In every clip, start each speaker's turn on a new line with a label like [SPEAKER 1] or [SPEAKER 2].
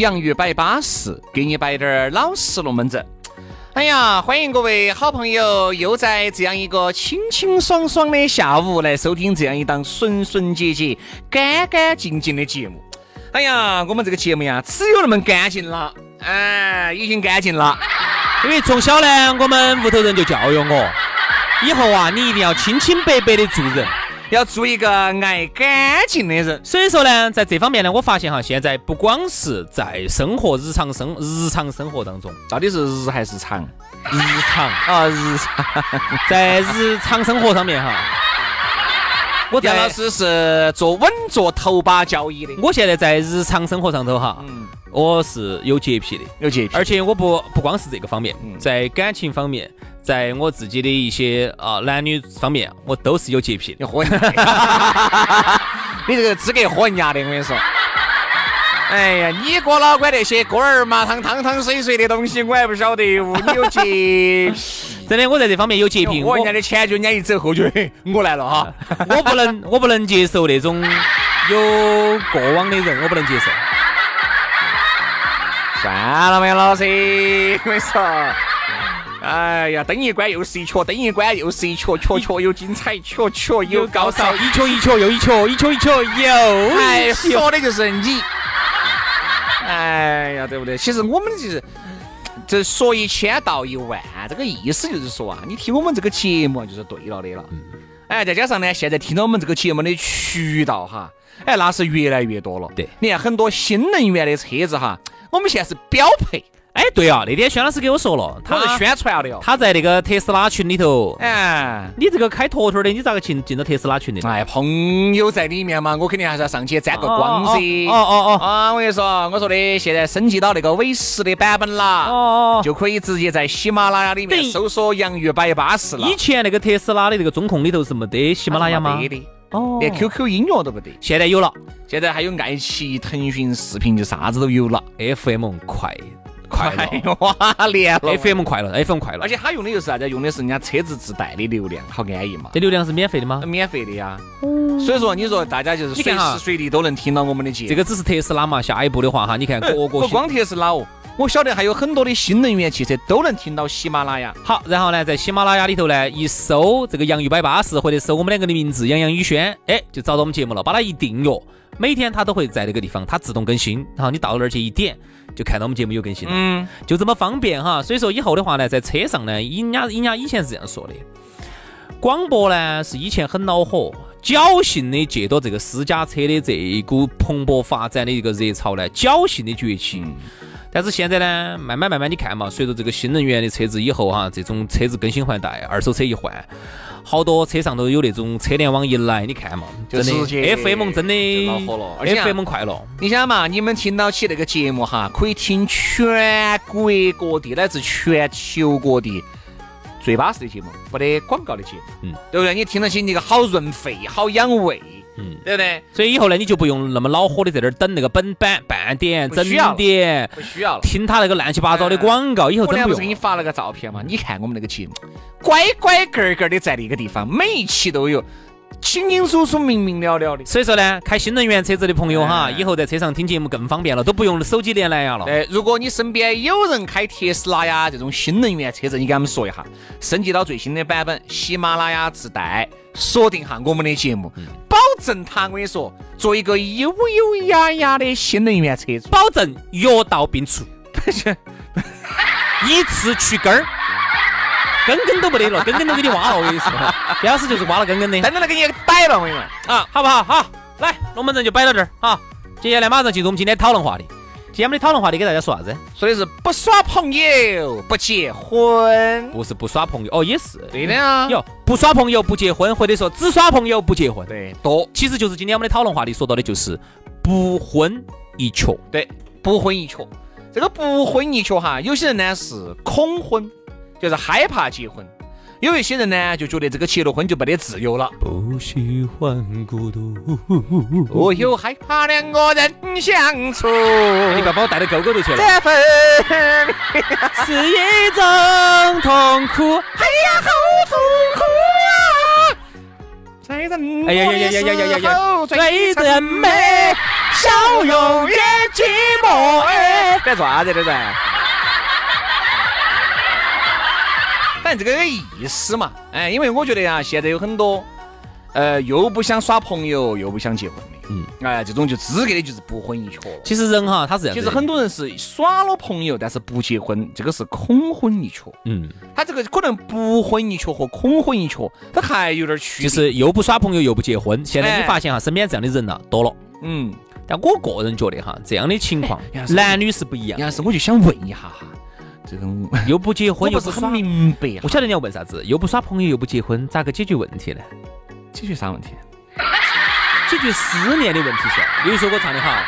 [SPEAKER 1] 洋芋摆巴适，给你摆点儿老实龙门阵。哎呀，欢迎各位好朋友又在这样一个清清爽爽的下午来收听这样一档纯纯洁洁、干干净净的节目。哎呀，我们这个节目呀，只有那么干净了，哎，已经干净了。
[SPEAKER 2] 因为从小呢，我们屋头人就教育我，以后啊，你一定要清清白白的做人。
[SPEAKER 1] 要做一个爱干净的人，
[SPEAKER 2] 所以说呢，在这方面呢，我发现哈，现在不光是在生活日常生日常生活当中，
[SPEAKER 1] 到底是日还是长？
[SPEAKER 2] 日常。
[SPEAKER 1] 啊，日常，
[SPEAKER 2] 在日常生活上面哈，
[SPEAKER 1] 我杨老师是做稳坐头把交易的。
[SPEAKER 2] 我现在在日常生活上头哈，嗯，我是有洁癖的，
[SPEAKER 1] 有洁癖，
[SPEAKER 2] 而且我不不光是这个方面，在感情方面。在我自己的一些啊男女方面，我都是有洁癖。
[SPEAKER 1] 你喝人家，你这个资格喝人家的，我跟你说。哎呀，你哥老倌那些锅儿麻汤汤汤水水的东西，我还不晓得哟。你有洁癖，
[SPEAKER 2] 真的，我在这方面有洁癖。
[SPEAKER 1] 我人家的前脚人家一走后就，我来了哈。
[SPEAKER 2] 我不能，我不能接受那种有过往的人，我不能接受。
[SPEAKER 1] 算了，没老师，我跟你说。哎呀，灯一关又是一阙，灯一关又是一阙，阙阙有精彩，阙阙有高潮，
[SPEAKER 2] 一阙一阙又一阙，一阙一阙又。
[SPEAKER 1] 哎，说的就是你。哎呀，对不对？其实我们就是这说一千道一万，这个意思就是说啊，你听我们这个节目就是对了的了。哎，再加上呢，现在听到我们这个节目的渠道哈，哎，那是越来越多了。
[SPEAKER 2] 对，
[SPEAKER 1] 你看很多新能源的车子哈，我们现在是标配。
[SPEAKER 2] 哎，对啊，那天轩老师给我说了，
[SPEAKER 1] 他是宣传的哟。
[SPEAKER 2] 他在那个特斯拉群里头。哎，你这个开坨坨的，你咋个进进到特斯拉群里？
[SPEAKER 1] 哎，朋友在里面嘛，我肯定还是要上去沾个光噻。
[SPEAKER 2] 哦哦哦！
[SPEAKER 1] 啊，我跟你说，我说的现在升级到那个 V 十的版本啦，哦，就可以直接在喜马拉雅里面搜索“洋芋摆巴士”了。
[SPEAKER 2] 以前那个特斯拉的那个中控里头是没得喜马拉雅吗？
[SPEAKER 1] 没得。哦。连 QQ 音乐都不得。
[SPEAKER 2] 现在有了，
[SPEAKER 1] 现在还有爱奇艺、腾讯视频，就啥子都有了。
[SPEAKER 2] FM 快。
[SPEAKER 1] 快哇连了
[SPEAKER 2] ，FM 快乐，FM 快乐，
[SPEAKER 1] 而且他用的又是啥子？用的是人家车子自带的流量，好安逸嘛。
[SPEAKER 2] 这流量是免费的吗？
[SPEAKER 1] 免费的呀。所以说，你说大家就是随时随地都能听到我们的节目。
[SPEAKER 2] 这个只是特斯拉嘛，下一步的话哈，你看各个不
[SPEAKER 1] 光特斯拉哦，我晓得还有很多的新能源汽车都能听到喜马拉雅。
[SPEAKER 2] 好，然后呢，在喜马拉雅里头呢，一搜这个杨玉摆巴士，或者搜我们两个的名字杨洋宇轩，哎，就找到我们节目了，把它一订阅，每天它都会在那个地方，它自动更新，然后你到那儿去一点。就看到我们节目有更新了，嗯，就这么方便哈。所以说以后的话呢，在车上呢，人家人家以前是这样说的，广播呢是以前很恼火，侥幸的借着这个私家车的这一股蓬勃发展的一个热潮呢，侥幸的崛起。但是现在呢，慢慢慢慢你看嘛，随着这个新能源的车子以后哈，这种车子更新换代，二手车一换。好多车上都有那种车联网一来，你看嘛，
[SPEAKER 1] 真的
[SPEAKER 2] FM 真的
[SPEAKER 1] 恼火了
[SPEAKER 2] ，FM 快乐。
[SPEAKER 1] 你想嘛，你们听到起那个节目哈，可以听全国各地乃至全球各地最巴适的节目，没得广告的节目，嗯，对不对？你听得起那个好润肺，好养胃。嗯，对不对？
[SPEAKER 2] 所以以后呢，你就不用那么恼火的在那儿等那个本版半点、整点，
[SPEAKER 1] 不需要了。
[SPEAKER 2] 听他那个乱七八糟的广告，以后真不用。
[SPEAKER 1] 给你发了个照片嘛？你看我们那个节目，乖乖个个的在那个地方，每一期都有清清楚楚、明明了了的。
[SPEAKER 2] 所以说呢，开新能源车子的朋友哈，
[SPEAKER 1] 哎
[SPEAKER 2] 以后在车上听节目更方便了，都不用手机连蓝牙了。
[SPEAKER 1] 对，如果你身边有人开特斯拉呀这种新能源车子，你给他们说一下，升级到最新的版本，喜马拉雅自带，锁定下我们的节目，保证他我跟你说，做一个优优雅雅的新能源车主。
[SPEAKER 2] 保证药到病除，一次去根儿，根根都不得了，根根都给你挖了。我跟你说，边老师就是挖了根根的
[SPEAKER 1] 真的给你摆了，我跟你说。
[SPEAKER 2] 啊，好不好？好，来，龙门阵就摆到这儿啊。接下来马上进入我们今天讨论话题。今天我们的讨论话题给大家说啥子？
[SPEAKER 1] 说的是不耍朋友不结婚。
[SPEAKER 2] 不是不耍朋友哦，也是。
[SPEAKER 1] 对的啊，
[SPEAKER 2] 哟不耍朋友不结婚，或者说只耍朋友不结婚。
[SPEAKER 1] 对多
[SPEAKER 2] 其实就是今天我们的讨论话题说到的就是不婚一缺。
[SPEAKER 1] 对不婚一缺。这个不婚一缺哈，有些人呢是恐婚，就是害怕结婚，有一些人呢就觉得这个结了婚就没得自由了。
[SPEAKER 2] 不喜欢孤独，
[SPEAKER 1] 我又害怕两个人相处。
[SPEAKER 2] 你把把我带到沟沟头去了。
[SPEAKER 1] 这份
[SPEAKER 2] 是一种痛苦。
[SPEAKER 1] 哎呀，好痛苦啊！谁人
[SPEAKER 2] 哎呀呀呀呀呀呀呀！谁人美
[SPEAKER 1] 笑容也寂寞？哎，干啥子的人？反正这个意思嘛，哎，因为我觉得呀，现在有很多，呃，又不想耍朋友，又不想结婚的，
[SPEAKER 2] 嗯，
[SPEAKER 1] 哎，这种就资格的就是不婚一缺了。
[SPEAKER 2] 其实人哈，他是这样。
[SPEAKER 1] 其实很多人是耍了朋友，但是不结婚，这个是恐婚一缺。
[SPEAKER 2] 嗯，
[SPEAKER 1] 他这个可能不婚一缺和恐婚一缺，他还有点区别。
[SPEAKER 2] 就是又不耍朋友又不结婚。现在
[SPEAKER 1] 哎
[SPEAKER 2] 你发现哈，身边这样的人呐多了。
[SPEAKER 1] 嗯，
[SPEAKER 2] 但我个人觉得哈，这样的情况男女是不一样，
[SPEAKER 1] 杨老师，我就想问一下哈，这种
[SPEAKER 2] 又不结婚
[SPEAKER 1] 又不是很。明白哈
[SPEAKER 2] 我，晓得你要问啥子，又不耍朋友又不结婚，咋个解决问题呢？
[SPEAKER 1] 解决啥问题？
[SPEAKER 2] 解决思念的问题噻。比如说我唱的哈，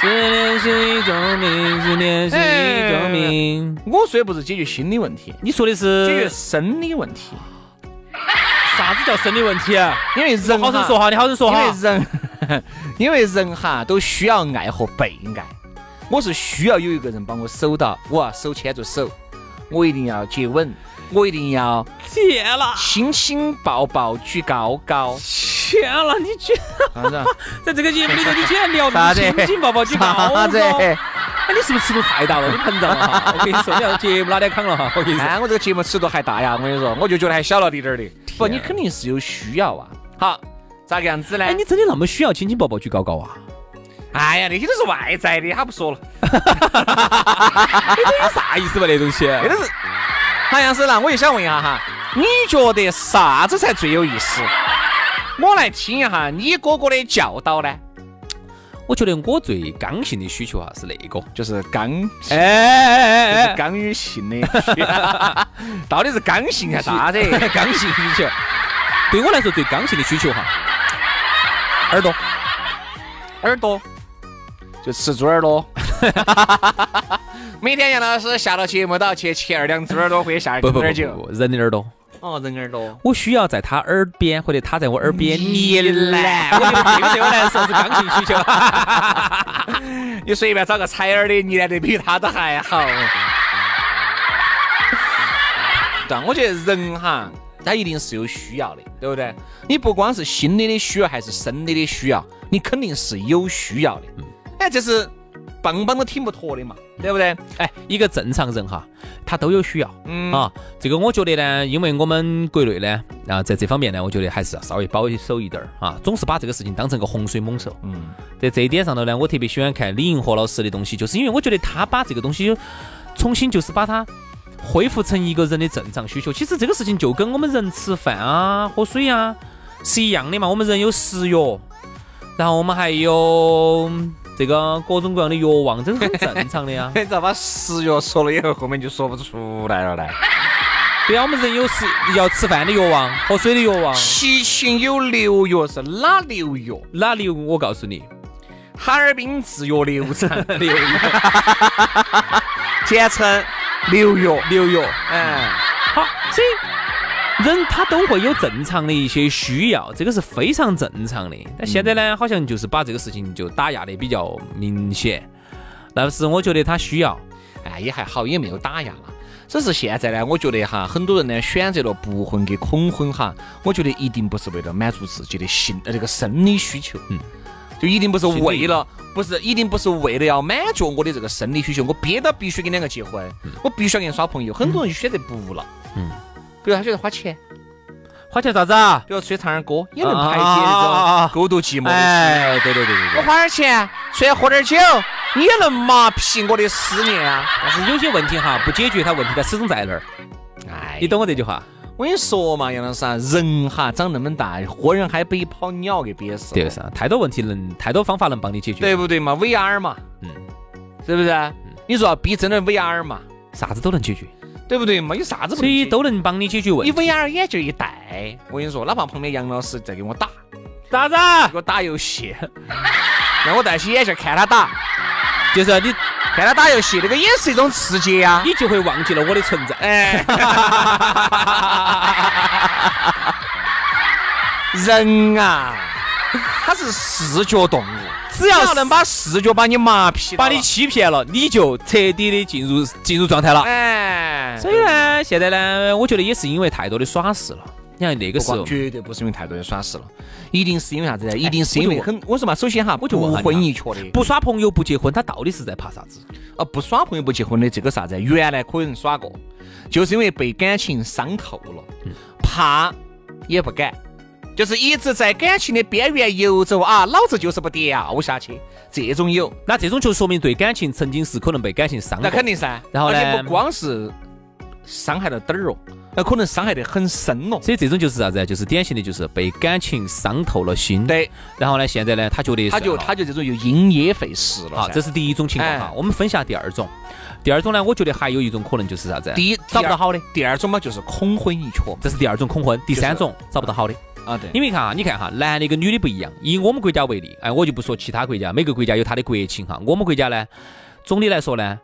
[SPEAKER 2] 思念是一种病，思念是一种病。
[SPEAKER 1] 我说的不是解决心理问题，
[SPEAKER 2] 你说的是
[SPEAKER 1] 解决生理问题。
[SPEAKER 2] 啥子叫生理问题啊？
[SPEAKER 1] 因为人
[SPEAKER 2] 好生说哈，你好生说哈。
[SPEAKER 1] 因为人，因为人哈都需要爱和被爱。我是需要有一个人帮我守到，我要手牵着手，我一定要接吻，我一定要
[SPEAKER 2] 天了，
[SPEAKER 1] 亲亲抱抱举高高。
[SPEAKER 2] 天了，你居然？在这个节目里头，你居然聊
[SPEAKER 1] 到
[SPEAKER 2] 亲亲抱抱举高高。哎，你是不是尺度太大了？你膨胀 了哈！我跟你说，你要节目哪点扛了哈？我跟你说，
[SPEAKER 1] 看我这个节目尺度还大呀！我跟你说，我就觉得还小了滴点儿的。不，你肯定是有需要啊。好，咋个样子呢？
[SPEAKER 2] 哎，你真的那么需要亲亲抱抱举高高啊？
[SPEAKER 1] 哎呀，那些都是外在的，他不说了。
[SPEAKER 2] 有啥意思嘛？那东西？
[SPEAKER 1] 那都是。好，杨师那，我就想问一下哈，你觉得啥子才最有意思？我来听一下你哥哥的教导呢，
[SPEAKER 2] 我觉得我最刚性的需求哈是那个，
[SPEAKER 1] 就是刚，
[SPEAKER 2] 哎哎哎
[SPEAKER 1] 哎刚与性的，到底是刚性还是啥子？
[SPEAKER 2] 刚性需求，对我来说最刚性的需求哈，耳朵。
[SPEAKER 1] 耳朵，就吃猪耳朵。每天杨老师下了节目都要去切二两猪耳朵或者下
[SPEAKER 2] 不不不
[SPEAKER 1] 点酒。
[SPEAKER 2] 不，人的耳朵。
[SPEAKER 1] 哦，人耳朵。
[SPEAKER 2] 我需要在他耳边或者他在我耳边呢喃，我觉得这个对我来说是刚性需求。
[SPEAKER 1] 你随便找个采耳的，你来的比他都还好。但我觉得人哈，他一定是有需要的，对不对？你不光是心理的需要，还是生理的需要，你肯定是有需要的。哎，这是棒棒都挺不脱的嘛，对不对？
[SPEAKER 2] 哎，一个正常人哈，他都有需要。
[SPEAKER 1] 嗯
[SPEAKER 2] 啊，这个我觉得呢，因为我们国内呢，啊，在这方面呢，我觉得还是要稍微保守一点儿啊，总是把这个事情当成个洪水猛兽。
[SPEAKER 1] 嗯，
[SPEAKER 2] 在这一点上头呢，我特别喜欢看李银河老师的东西，就是因为我觉得他把这个东西重新就是把它恢复成一个人的正常需求。其实这个事情就跟我们人吃饭啊、喝水啊是一样的嘛。我们人有食欲，然后我们还有这个各种各样的药望，这是很正常的呀。
[SPEAKER 1] 你咋把食药说了以后，后面就说不出来了呢？
[SPEAKER 2] 对啊，我们人有食要吃饭的欲望，喝水的欲望。
[SPEAKER 1] 七情有六欲是哪六欲？
[SPEAKER 2] 哪六？我告诉你，
[SPEAKER 1] 哈尔滨自由流程，
[SPEAKER 2] 六欲，
[SPEAKER 1] 简称六欲。
[SPEAKER 2] 六欲。
[SPEAKER 1] 嗯，
[SPEAKER 2] 好，所以人他都会有正常的一些需要，这个是非常正常的。但现在呢，好像就是把这个事情就打压的比较明显。但是我觉得他需要，
[SPEAKER 1] 哎，也还好，也没有打压了。只是现在呢，我觉得哈，很多人呢选择了不婚跟恐婚哈，我觉得一定不是为了满足自己的心呃这个生理需求，嗯，就一定不是为了，不是一定不是为了要满足我的这个生理需求，我憋到必须跟两个结婚，我必须要跟你耍朋友，很多人就选择不了，嗯，比如他觉得花钱。
[SPEAKER 2] 花钱啥子啊？
[SPEAKER 1] 比如出去唱点歌，也能排解这种孤独寂寞。
[SPEAKER 2] 哎，对对对对
[SPEAKER 1] 对。我花点钱出来喝点酒，也能麻痹我的思念啊。
[SPEAKER 2] 但是有些问题哈，不解决，它问题它始终在那儿。哎，你懂我这句话？
[SPEAKER 1] 我跟你说嘛，杨老师啊，人哈长那么大，活人还被一泡鸟给憋死。
[SPEAKER 2] 对是啊，太多问题能，太多方法能帮你解决，
[SPEAKER 1] 对不对嘛？VR 嘛，嗯，是不是？你说要逼真的 VR 嘛，
[SPEAKER 2] 啥子都能解决。
[SPEAKER 1] 对不对？没有啥子，
[SPEAKER 2] 所以都能帮你解决问
[SPEAKER 1] 题。你 VR 眼镜一戴，我跟你说，哪怕旁边杨老师在给我打，
[SPEAKER 2] 啥子？
[SPEAKER 1] 给我打游戏，让我戴起眼镜看他打，
[SPEAKER 2] 就是你
[SPEAKER 1] 看他打游戏，那个也是一种刺激呀。
[SPEAKER 2] 你就会忘记了我的存在。哎，
[SPEAKER 1] 人啊，他是视觉动物。只要能把视觉把你麻痹，
[SPEAKER 2] 把你欺骗了，你就彻底的进入进入状态了。哎，所以呢，现在呢，我觉得也是因为太多的耍事了。你看那个时候，
[SPEAKER 1] 绝对不是因为太多的耍事了，一定是因为啥子呢？一定是因为很，我说嘛，首先哈，我就问婚一缺的，
[SPEAKER 2] 不耍朋友不结婚，他到底是在怕啥子？
[SPEAKER 1] 啊，不耍朋友不结婚的这个啥子？原来可能耍过，就是因为被感情伤透了，怕也不敢。就是一直在感情的边缘游走啊，老子就是不掉下去。这种有，
[SPEAKER 2] 那这种就说明对感情曾经是可能被感情伤。
[SPEAKER 1] 那肯定噻。然后呢，不光是伤害了点儿哦，那可能伤害得很深哦。
[SPEAKER 2] 所以这种就是啥子？就是典型的就是被感情伤透了心。
[SPEAKER 1] 对。
[SPEAKER 2] 然后呢，现在呢，他觉得
[SPEAKER 1] 他就他就这种又因噎废食了。
[SPEAKER 2] 好，这是第一种情况哈。我们分下第二种。第二种呢，我觉得还有一种可能就是啥子？
[SPEAKER 1] 第一
[SPEAKER 2] 找不到好的。
[SPEAKER 1] 第二种嘛，就是恐婚一缺。
[SPEAKER 2] 这是第二种恐婚。第三种找不到好的。
[SPEAKER 1] 啊，对，
[SPEAKER 2] 因为看哈，你看哈，男的跟女的不一样。以我们国家为例，哎，我就不说其他国家，每个国家有它的国情哈。我们国家呢，总的来说呢，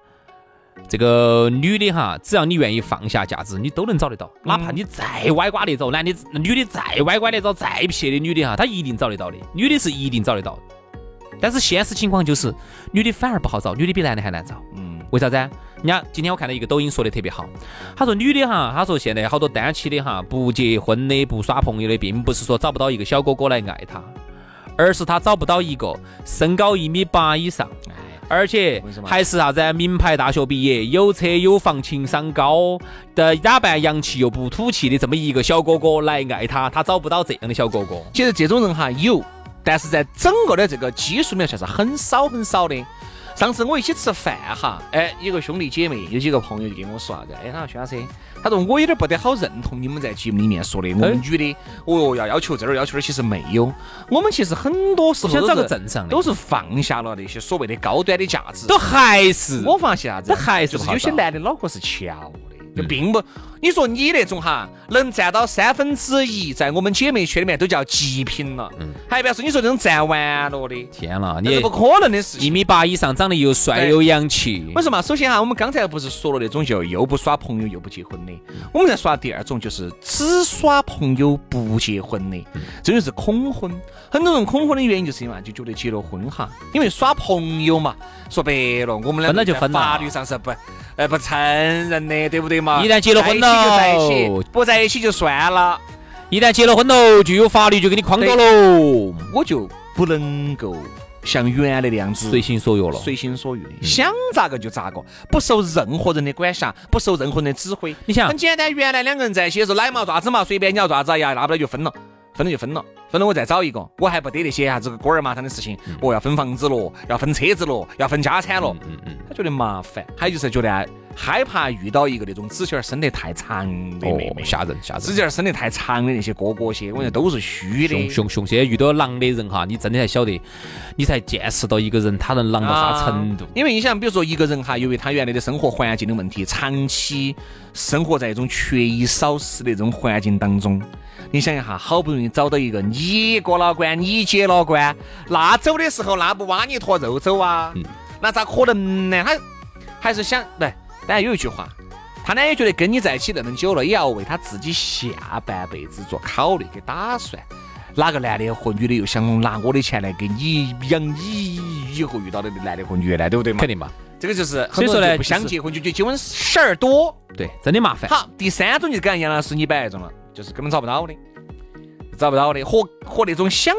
[SPEAKER 2] 这个女的哈，只要你愿意放下架子，你都能找得到。哪怕你再歪瓜裂枣，男的、女的再歪瓜裂枣、再撇的女的哈，她一定找得到的。女的是一定找得到，但是现实情况就是，女的反而不好找，女的比男的还难找。嗯，为啥子？人家今天我看到一个抖音说的特别好，他说女的哈，他说现在好多单妻的哈，不结婚的不耍朋友的，并不是说找不到一个小哥哥来爱她，而是她找不到一个身高一米八以上，而且还是啥子名牌大学毕业，有车有房情商高的，打扮洋气又不土气的这么一个小哥哥来爱她，她找不到这样的小哥哥。
[SPEAKER 1] 其实这种人哈有，但是在整个的这个基数里面算是很少很少的。上次我一起吃饭哈，哎，有个兄弟姐妹，有几个朋友就跟我说啥子，哎，他说薛老师，他说我有点不得好认同你们在节目里面说的，我们女的，哦要要求这儿要求那儿，其实没有，我们其实很多时候
[SPEAKER 2] 想找个正常的，
[SPEAKER 1] 都是放下了那些所谓的高端的价值，
[SPEAKER 2] 都还是
[SPEAKER 1] 我发现啥子，
[SPEAKER 2] 都还是
[SPEAKER 1] 有些男的脑壳是翘。就并不，你说你那种哈，能占到三分之一，在我们姐妹圈里面都叫极品了。嗯，还不要说你说这种占完了的，
[SPEAKER 2] 天呐，你
[SPEAKER 1] 不可能的事情。
[SPEAKER 2] 一米八以上，长得又帅又洋气。
[SPEAKER 1] 为什么？首先哈，我们刚才不是说了那种就又不耍朋友又不结婚的，我们在耍第二种，就是只耍朋友不结婚的，这就是恐婚。很多人恐婚的原因就是因为就觉得结了婚哈，因为耍朋友嘛，说白了，我们俩
[SPEAKER 2] 分了就分了
[SPEAKER 1] 法律上是不。呃，不承认的，对不对嘛？
[SPEAKER 2] 一旦结了婚了，
[SPEAKER 1] 在一起，不在一起就算了。
[SPEAKER 2] 一旦结了婚喽，就有法律就给你框到喽。
[SPEAKER 1] 我就不能够像原来那样子
[SPEAKER 2] 随心所欲了，
[SPEAKER 1] 随心所欲的，想咋个就咋个，不受任何人的管辖，不受任何人的指挥。
[SPEAKER 2] 你想，
[SPEAKER 1] 很简单，原来两个人在一起的时候，奶嘛爪子嘛，随便你要爪子呀，大不了就分了。分了就分了，分了我再找一个，我还不得那些啥子锅儿麻汤的事情，我要分房子了，要分车子了，要分家产了，嗯嗯，他觉得麻烦，还有就是觉得害怕遇到一个那种指甲儿伸得太长的妹妹，
[SPEAKER 2] 吓人吓人，
[SPEAKER 1] 指甲儿伸得太长的那些哥哥些，我觉得都是虚的，
[SPEAKER 2] 熊熊。现在遇到狼的人哈，你真的才晓得，你才见识到一个人他能狼到啥程度。
[SPEAKER 1] 因为你想，比如说一个人哈，由于他原来的生活环境的问题，长期生活在一种缺衣少食的这种环境当中。你想一下，好不容易找到一个你过了关，你解了关，那走的时候那不挖你一坨肉走啊？那咋可能呢？他还是想对，当然有一句话，他呢也觉得跟你在一起那么久了，也要为他自己下半辈子做考虑跟打算。哪个男的和女的又想拿我的钱来给你养你以后遇到的男的和女的，对不对嘛？
[SPEAKER 2] 肯定嘛。
[SPEAKER 1] 这个就是
[SPEAKER 2] 所以说呢
[SPEAKER 1] 不想结婚，就觉得结婚事儿多。
[SPEAKER 2] 对，真的麻烦。
[SPEAKER 1] 好，第三种就是刚才杨老师你摆那种了，就是根本找不到的，找不到的，和和那种想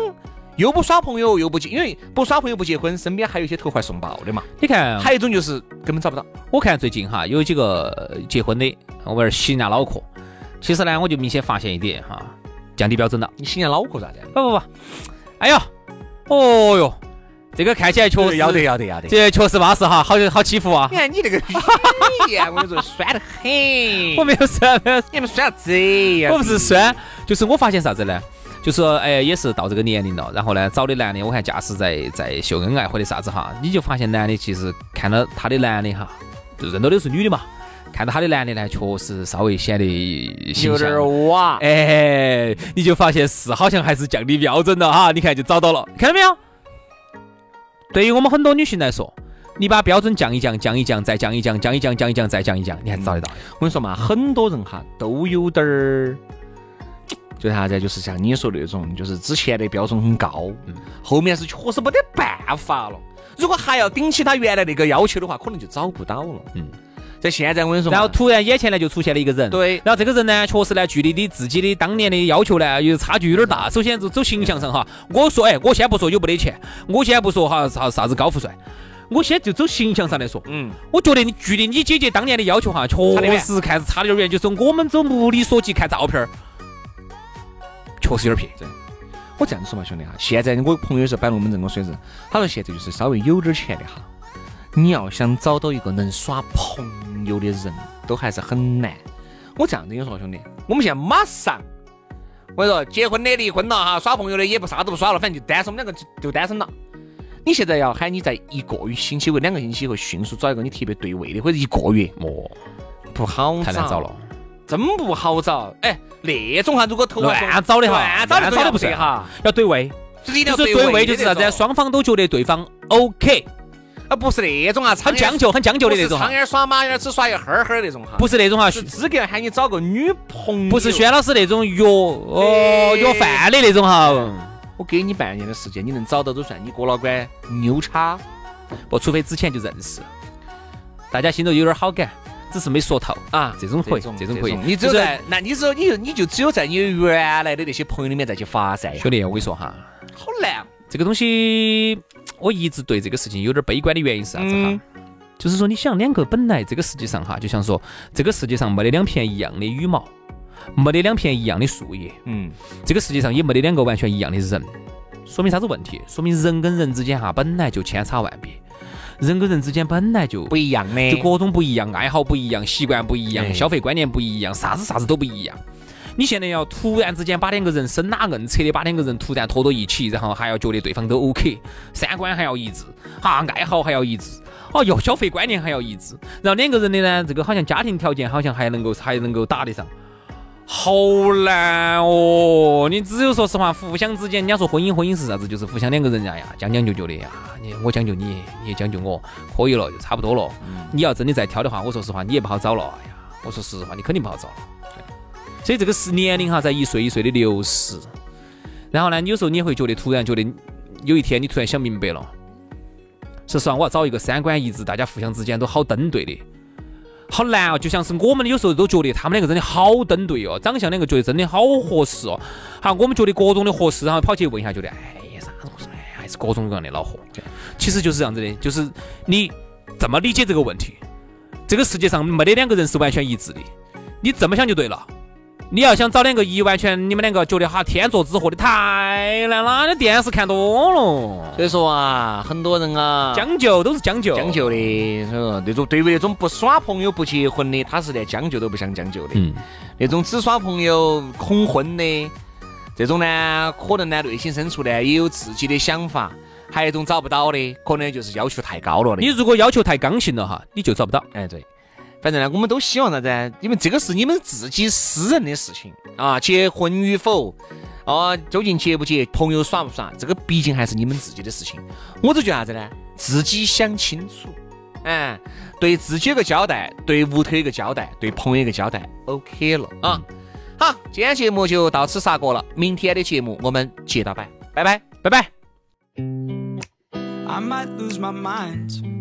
[SPEAKER 1] 又不耍朋友又不结，因为不耍朋友不结婚，身边还有一些投怀送抱的嘛。
[SPEAKER 2] 你看，
[SPEAKER 1] 还有一种就是根本找不到。
[SPEAKER 2] 我看最近哈有几个呃结婚的，我玩洗人家脑壳。其实呢，我就明显发现一点哈，降低标准了。
[SPEAKER 1] 你洗人家脑壳咋的？
[SPEAKER 2] 不不不，哎呦，哦哟，这个看起来确实
[SPEAKER 1] 要得要得要得。
[SPEAKER 2] 这确实巴适哈，好好欺负啊
[SPEAKER 1] 你！看你这个语言，我跟你说酸得很。
[SPEAKER 2] 我没有酸，没有，
[SPEAKER 1] 你们酸啥子呀？
[SPEAKER 2] 我不是酸，就是我发现啥子呢？就说哎，也是到这个年龄了，然后呢，找的男的，我看驾驶在在秀恩爱或者啥子哈，你就发现男的其实看到他的男的哈，就认到的是女的嘛，看到他的男的呢，确实稍微显得
[SPEAKER 1] 有
[SPEAKER 2] 象
[SPEAKER 1] 点哇。
[SPEAKER 2] 哎，你就发现是好像还是降低标准了哈，你看就找到了，看到没有？对于我们很多女性来说，你把标准降一降，降一降，再降一降，降一降，降一降，再降一降，你还找得到。
[SPEAKER 1] 我跟你说嘛，很多人哈都有点儿，就啥子，就是像你说的那种，就是之前的标准很高，后面是确实没得办法了。如果还要顶起他原来那个要求的话，可能就找不到了。
[SPEAKER 2] 嗯，
[SPEAKER 1] 在现在我跟你说，
[SPEAKER 2] 然后突然眼前呢就出现了一个人，
[SPEAKER 1] 对
[SPEAKER 2] 然后这个人呢，确实呢，距离你自己的当年的要求呢，又差距有点大。首先就走形象上哈，我说哎，我先不说有没得钱，我先不说哈啥啥子高富帅，我先就走形象上来说，
[SPEAKER 1] 嗯，
[SPEAKER 2] 我觉得你距离你姐姐当年的要求哈，确实看是差得有点远。就是我们走目力所及看照片儿，确实有点撇。
[SPEAKER 1] 我这样子说嘛，兄弟哈，现在我朋友是摆龙门阵我说是，他说现在就是稍微有点钱的哈，你要想找到一个能耍朋友的人，都还是很难。我这样子跟你说，兄弟，我们现在马上，我跟你说，结婚的、离婚了哈，耍朋友的也不啥都不耍了，反正就单身，我们两个就就单身了。你现在要喊你在一个月星期或两个星期以后迅速找一个你特别对位的，或者一个月
[SPEAKER 2] 哦，
[SPEAKER 1] 不好
[SPEAKER 2] 太难找了，
[SPEAKER 1] 真不好找。哎，那种哈，如果投
[SPEAKER 2] 乱找的哈
[SPEAKER 1] 乱找的
[SPEAKER 2] 找的不是
[SPEAKER 1] 哈，
[SPEAKER 2] 要对位，
[SPEAKER 1] 就是一定要
[SPEAKER 2] 是对位就是啥子双方都觉得对方 OK，
[SPEAKER 1] 啊，不是那种啊，
[SPEAKER 2] 很将就、很将就的那种哈
[SPEAKER 1] 苍，蝇耍马眼只耍一哈儿哈儿那种哈，
[SPEAKER 2] 不是那种哈，
[SPEAKER 1] 是资格喊你找个女朋友，
[SPEAKER 2] 不是轩老师那种约哦
[SPEAKER 1] 哎。
[SPEAKER 2] 约饭的那种哈。
[SPEAKER 1] 我给你半年的时间，你能找到都算你过了关牛叉。
[SPEAKER 2] 不，除非之前就认识，大家心头有点好感，只是没说透
[SPEAKER 1] 啊
[SPEAKER 2] 这种可以，这种可以。就是
[SPEAKER 1] 你只有在，那你只有你就你就只有在你原来的那些朋友里面再去发散，
[SPEAKER 2] 兄弟，我跟你说哈，
[SPEAKER 1] 好难。
[SPEAKER 2] 这个东西我一直对这个事情有点悲观的原因是啥子哈？
[SPEAKER 1] 嗯
[SPEAKER 2] 就是说，你想两个本来这个世界上哈，就像说这个世界上没得两片一样的羽毛，没得两片一样的树叶，
[SPEAKER 1] 嗯，
[SPEAKER 2] 这个世界上也没得两个完全一样的人。说明啥子问题？说明人跟人之间哈本来就千差万别，人跟人之间本来就
[SPEAKER 1] 不一样的，
[SPEAKER 2] 就各种不一样，爱好不一样，习惯不一样，
[SPEAKER 1] 哎
[SPEAKER 2] 消费观念不一样，啥子啥子都不一样。你现在要突然之间把两个人生拉硬扯的把两个人突然拖到一起，然后还要觉得对方都 OK，三观还要一致，哈，爱好还要一致，哦哟，消费观念还要一致，然后两个人的呢，这个好像家庭条件好像还能够还能够打得上。好难哦！你只有说实话，互相之间，人家说婚姻，婚姻是啥子？就是互相两个人呀呀，将将就就的呀。你我将就你，你也将就我，可以了，就差不多了。你要真的再挑的话，我说实话，你也不好找了。哎呀，我说实话，你肯定不好找了。所以这个是年龄哈，在一岁一岁的流逝。然后呢，有时候你也会觉得，突然觉得有一天你突然想明白了，说实话，我要找一个三观一致，大家互相之间都好登对的。好难哦，就像是我们有时候都觉得他们两个真的好登对哦，长相两个觉得真的好合适哦。好，我们觉得各种的合适，然后跑去问一下，觉得哎呀啥子合适，哎还是各种各样的恼火。其实就是这样子的，就是你这么理解这个问题，这个世界上没得两个人是完全一致的，你这么想就对了。你要想找两个一完全，你们两个觉得哈天作之合的太难了，那电视看多了，
[SPEAKER 1] 所以说啊，很多人啊，
[SPEAKER 2] 将就都是将就，
[SPEAKER 1] 将就的，所以说那种对于那种不耍朋友不结婚的，他是连将就都不想将就的。
[SPEAKER 2] 嗯。
[SPEAKER 1] 那种只耍朋友恐婚的，这种呢，可能呢内心深处呢也有自己的想法。还有一种找不到的，可能就是要求太高了的。
[SPEAKER 2] 你如果要求太刚性了哈，你就找不到。
[SPEAKER 1] 哎，对，反正呢，我们都希望啥子？因为这个是你们自己私人的事情啊，结婚与否，啊，究竟结不结，朋友耍不耍，这个毕竟还是你们自己的事情。我只觉得啥子呢？自己想清楚，哎，对自己有个交代，对屋头有个交代，对朋友有个交代，OK 了啊。好，今天节目就到此杀过了，明天的节目我们接着摆，拜拜，
[SPEAKER 2] 拜拜。
[SPEAKER 3] I might lose my mind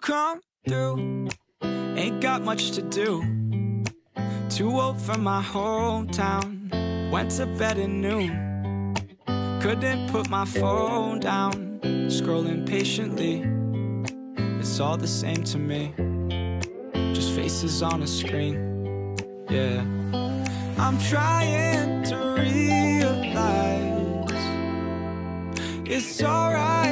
[SPEAKER 3] come through? Ain't got much to do. Too old for my hometown. Went to bed at noon. Couldn't put my phone down. Scrolling patiently. It's all the same to me. Just faces on a screen. Yeah. I'm trying to realize it's alright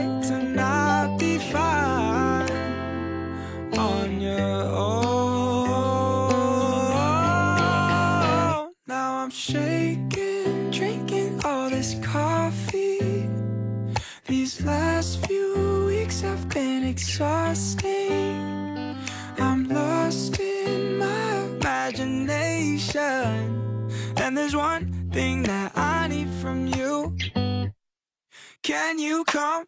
[SPEAKER 3] Can you come